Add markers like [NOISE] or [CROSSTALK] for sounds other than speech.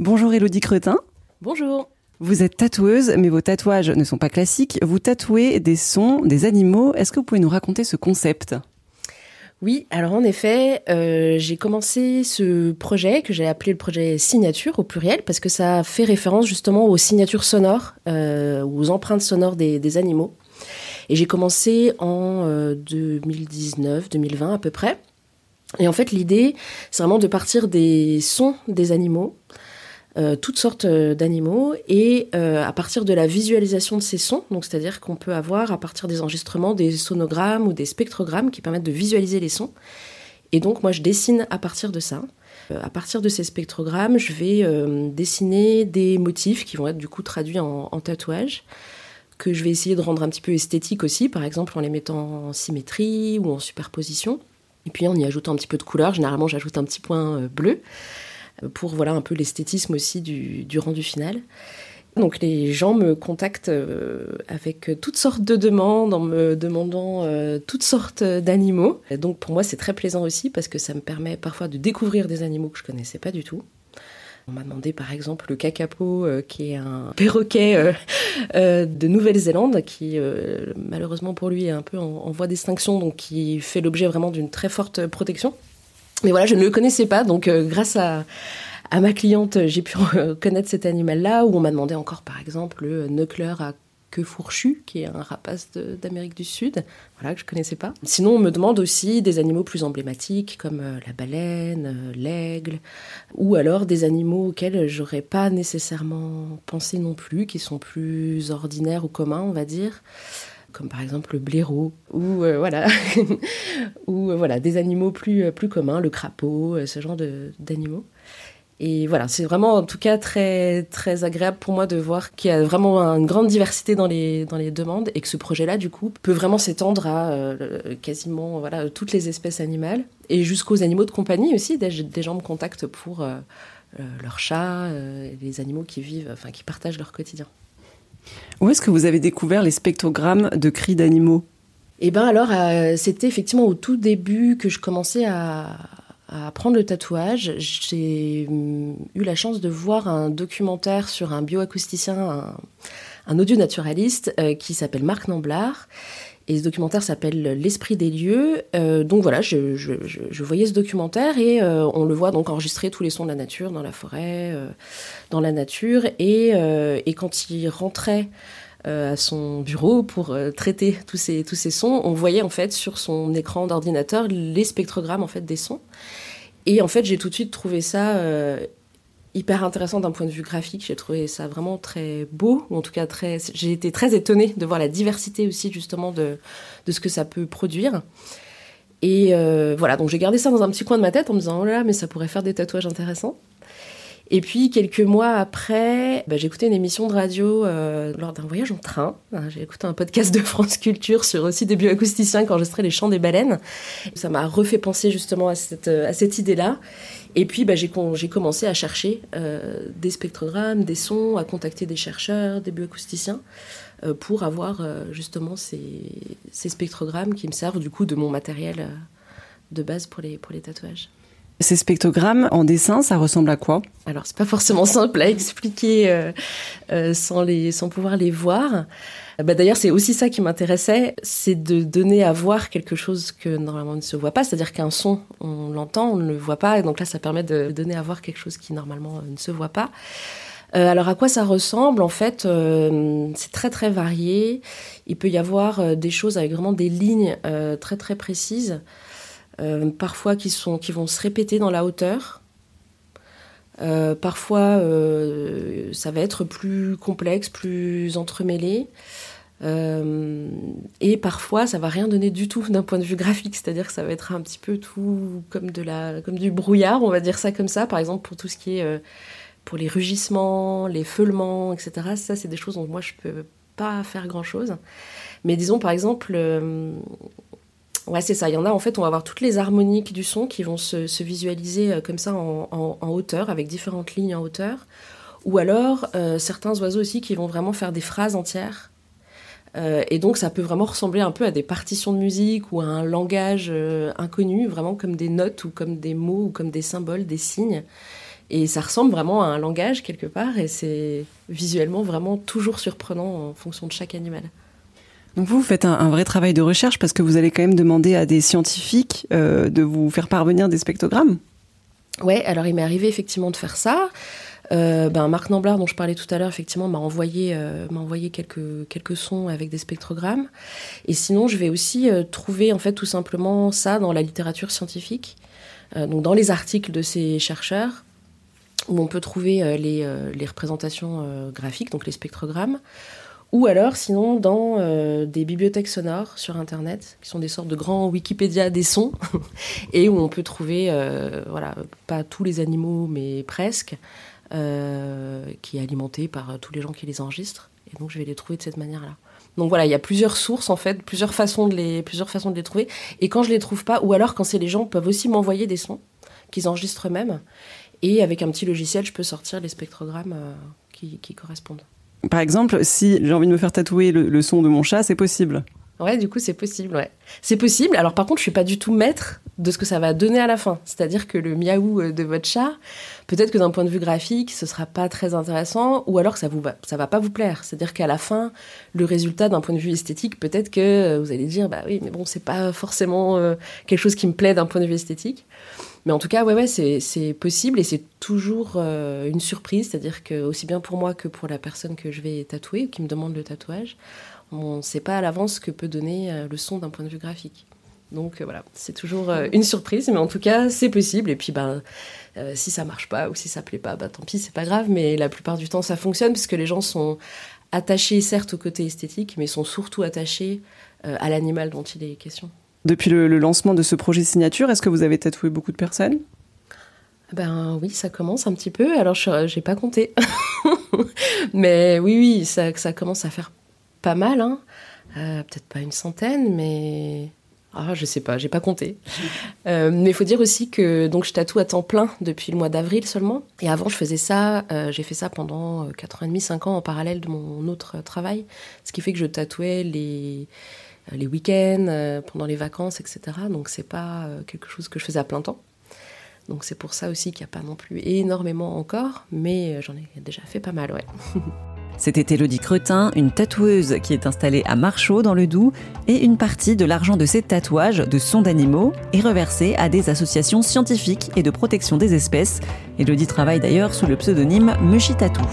Bonjour Elodie Cretin. Bonjour. Vous êtes tatoueuse, mais vos tatouages ne sont pas classiques. Vous tatouez des sons, des animaux. Est-ce que vous pouvez nous raconter ce concept? Oui, alors en effet, euh, j'ai commencé ce projet que j'ai appelé le projet signature au pluriel parce que ça fait référence justement aux signatures sonores, euh, aux empreintes sonores des, animaux. Et j'ai commencé en 2019, euh, 2020 à peu près. Et en fait, l'idée, c'est vraiment de partir des sons des animaux euh, toutes sortes euh, d'animaux et euh, à partir de la visualisation de ces sons, donc c'est-à-dire qu'on peut avoir à partir des enregistrements des sonogrammes ou des spectrogrammes qui permettent de visualiser les sons. Et donc moi je dessine à partir de ça. à partir de ces spectrogrammes, je vais dessiner des motifs qui vont être du coup traduits en, en tatouage que je vais essayer de rendre un petit peu esthétique aussi, par exemple en les mettant en symétrie ou en superposition. Et puis en y ajoutant un petit peu de couleur, généralement j'ajoute un petit point bleu pour voilà un peu l'esthétisme aussi du, rendu final. Donc les gens me contactent euh, avec toutes sortes de demandes en me demandant euh, toutes sortes d'animaux. Donc pour moi c'est très plaisant aussi parce que ça me permet parfois de découvrir des animaux que je connaissais pas du tout. On m'a demandé par exemple le kakapo, euh, qui est un perroquet [LAUGHS] de Nouvelle-Zélande, qui malheureusement pour lui est un peu en voie d'extinction, donc qui fait l'objet vraiment d'une très forte protection. Mais voilà, je ne le connaissais pas, donc euh, grâce à, ma cliente, j'ai pu [LAUGHS] connaître cet animal-là, où on m'a demandé encore, par exemple, le knuckler à queue fourchue, qui est un rapace d'Amérique du Sud, voilà, que je connaissais pas. Sinon, on me demande aussi des animaux plus emblématiques, comme euh, la baleine, euh, l'aigle, ou alors des animaux auxquels j'aurais pas nécessairement pensé non plus, qui sont plus ordinaires ou communs, on va dire comme par exemple le blaireau ou euh, voilà. [LAUGHS] Ou euh, voilà des animaux plus euh, plus communs le crapaud ce genre d'animaux. Et voilà c'est vraiment en tout cas très très agréable pour moi de voir qu'il y a vraiment une grande diversité dans les dans les demandes et que ce projet là du coup peut vraiment s'étendre à quasiment voilà toutes les espèces animales et jusqu'aux animaux de compagnie aussi. Des, des gens me contactent pour leurs chats les animaux qui vivent enfin qui partagent leur quotidien où est-ce que vous avez découvert les spectrogrammes de cris d'animaux? Eh bien alors, euh, c'était effectivement au tout début que je commençais à, apprendre le tatouage. J'ai hum, eu la chance de voir un documentaire sur un bioacousticien, un, audio naturaliste euh, qui s'appelle Marc Namblard et ce documentaire s'appelle L'esprit des lieux. Euh, donc voilà, je, voyais ce documentaire et euh, on le voit donc enregistrer tous les sons de la nature, dans la forêt, euh, dans la nature. Et, et quand il rentrait à son bureau pour traiter tous ces, tous ces sons, on voyait en fait sur son écran d'ordinateur les spectrogrammes en fait des sons. Et en fait, j'ai tout de suite trouvé ça hyper intéressant d'un point de vue graphique. J'ai trouvé ça vraiment très beau, ou en tout cas très. J'ai été très étonnée de voir la diversité aussi justement de, de ce que ça peut produire. Et euh, voilà, donc j'ai gardé ça dans un petit coin de ma tête en me disant oh là, mais ça pourrait faire des tatouages intéressants. Et puis quelques mois après, bah, écouté une émission de radio euh, lors d'un voyage en train. J'ai écouté un podcast de France Culture sur aussi des bioacousticiens qui enregistraient les chants des baleines. Ça m'a refait penser justement à cette, cette idée-là. Et puis bah, j'ai commencé à chercher euh, des spectrogrammes, des sons, à contacter des chercheurs, des bioacousticiens, euh, pour avoir justement ces, spectrogrammes qui me servent du coup de mon matériel de base pour les tatouages. Ces spectrogrammes en dessin, ça ressemble à quoi? Alors, c'est pas forcément simple à expliquer euh, euh, sans, les, sans pouvoir les voir. Bah, D'ailleurs, c'est aussi ça qui m'intéressait, c'est de donner à voir quelque chose que normalement ne se voit pas. C'est-à-dire qu'un son, on l'entend, on ne le voit pas. Et donc là, ça permet de donner à voir quelque chose qui normalement ne se voit pas. Euh, alors à quoi ça ressemble? En fait, c'est très très varié. Il peut y avoir des choses avec vraiment des lignes très très précises. Euh, parfois qui, sont, qui vont se répéter dans la hauteur. Euh, parfois, euh, ça va être plus complexe, plus entremêlé. et parfois, ça va rien donner du tout d'un point de vue graphique, c'est-à-dire que ça va être un petit peu tout comme, de la, comme du brouillard, on va dire ça comme ça. Par exemple, pour tout ce qui est pour les rugissements, les feulements, etc. Ça, c'est des choses dont moi je peux pas faire grand-chose. Mais disons, par exemple, Ouais, c'est ça. Il y en a, en fait, on va avoir toutes les harmoniques du son qui vont se, visualiser euh, comme ça en, hauteur, avec différentes lignes en hauteur. Ou alors, euh, certains oiseaux aussi qui vont vraiment faire des phrases entières. Euh, et donc, ça peut vraiment ressembler un peu à des partitions de musique ou à un langage inconnu, vraiment comme des notes ou comme des mots ou comme des symboles, des signes Et ça ressemble vraiment à un langage quelque part, et c'est visuellement vraiment toujours surprenant en fonction de chaque animal. Donc vous, faites un, vrai travail de recherche parce que vous allez quand même demander à des scientifiques euh, de vous faire parvenir des spectrogrammes. Ouais, alors il m'est arrivé effectivement de faire ça. Euh, ben, Marc Namblard, dont je parlais tout à l'heure, effectivement, m'a envoyé, euh, quelques, sons avec des spectrogrammes. Et sinon, je vais aussi trouver, en fait, tout simplement ça dans la littérature scientifique, donc dans les articles de ces chercheurs, où on peut trouver les représentations graphiques, donc les spectrogrammes, ou alors, sinon, dans euh, des bibliothèques sonores sur Internet, qui sont des sortes de grands Wikipédia des sons, [LAUGHS] et où on peut trouver, euh, voilà, pas tous les animaux, mais presque, euh, qui est alimenté par tous les gens qui les enregistrent. Et donc, je vais les trouver de cette manière-là. Donc voilà, il y a plusieurs sources en fait, plusieurs façons de les, plusieurs façons de les trouver. Et quand je les trouve pas, ou alors quand c'est les gens peuvent aussi m'envoyer des sons qu'ils enregistrent eux-mêmes. Et avec un petit logiciel, je peux sortir les spectrogrammes qui correspondent. Par exemple, si j'ai envie de me faire tatouer le, son de mon chat, c'est possible. Ouais, du coup, c'est possible. C'est possible. Alors, par contre, je suis pas du tout maître de ce que ça va donner à la fin. C'est-à-dire que le miaou euh, de votre chat, peut-être que d'un point de vue graphique, ce sera pas très intéressant, ou alors que ça vous va, ça va pas vous plaire. C'est-à-dire qu'à la fin, le résultat d'un point de vue esthétique, peut-être que euh, vous allez dire, bah oui, mais bon, c'est pas forcément euh, quelque chose qui me plaît d'un point de vue esthétique. Mais en tout cas, ouais, ouais, c'est possible et c'est toujours une surprise. C'est-à-dire que, aussi bien pour moi que pour la personne que je vais tatouer ou qui me demande le tatouage, on ne sait pas à l'avance ce que peut donner euh, le son d'un point de vue graphique. Donc euh, voilà, c'est toujours une surprise, mais en tout cas, c'est possible. Et puis, ben, si ça marche pas ou si ça plaît pas, ben, tant pis, c'est pas grave. Mais la plupart du temps, ça fonctionne puisque les gens sont attachés, certes, au côté esthétique, mais sont surtout attachés à l'animal dont il est question. Depuis le, lancement de ce projet signature, est-ce que vous avez tatoué beaucoup de personnes? Ben oui, ça commence un petit peu. Alors, je n'ai pas compté. [LAUGHS] mais oui, oui, ça, ça commence à faire pas mal. Hein. Euh, peut-être pas une centaine, mais... Ah, je sais pas, j'ai pas compté. [LAUGHS] Euh, mais il faut dire aussi que donc je tatoue à temps plein depuis le mois d'avril seulement. Et avant, je faisais ça, euh, j'ai fait ça pendant 4 ans et demi, 5 ans en parallèle de mon autre travail. Ce qui fait que je tatouais les les week-ends, pendant les vacances, etc. Donc c'est pas quelque chose que je faisais à plein temps. Donc c'est pour ça aussi qu'il n'y a pas non plus énormément encore, mais j'en ai déjà fait pas mal, ouais. [LAUGHS] C'était Elodie Cretin, une tatoueuse qui est installée à Marchaux dans le Doubs, et une partie de l'argent de ses tatouages de sons d'animaux est reversée à des associations scientifiques et de protection des espèces. Elodie travaille d'ailleurs sous le pseudonyme Mushi Tattoo.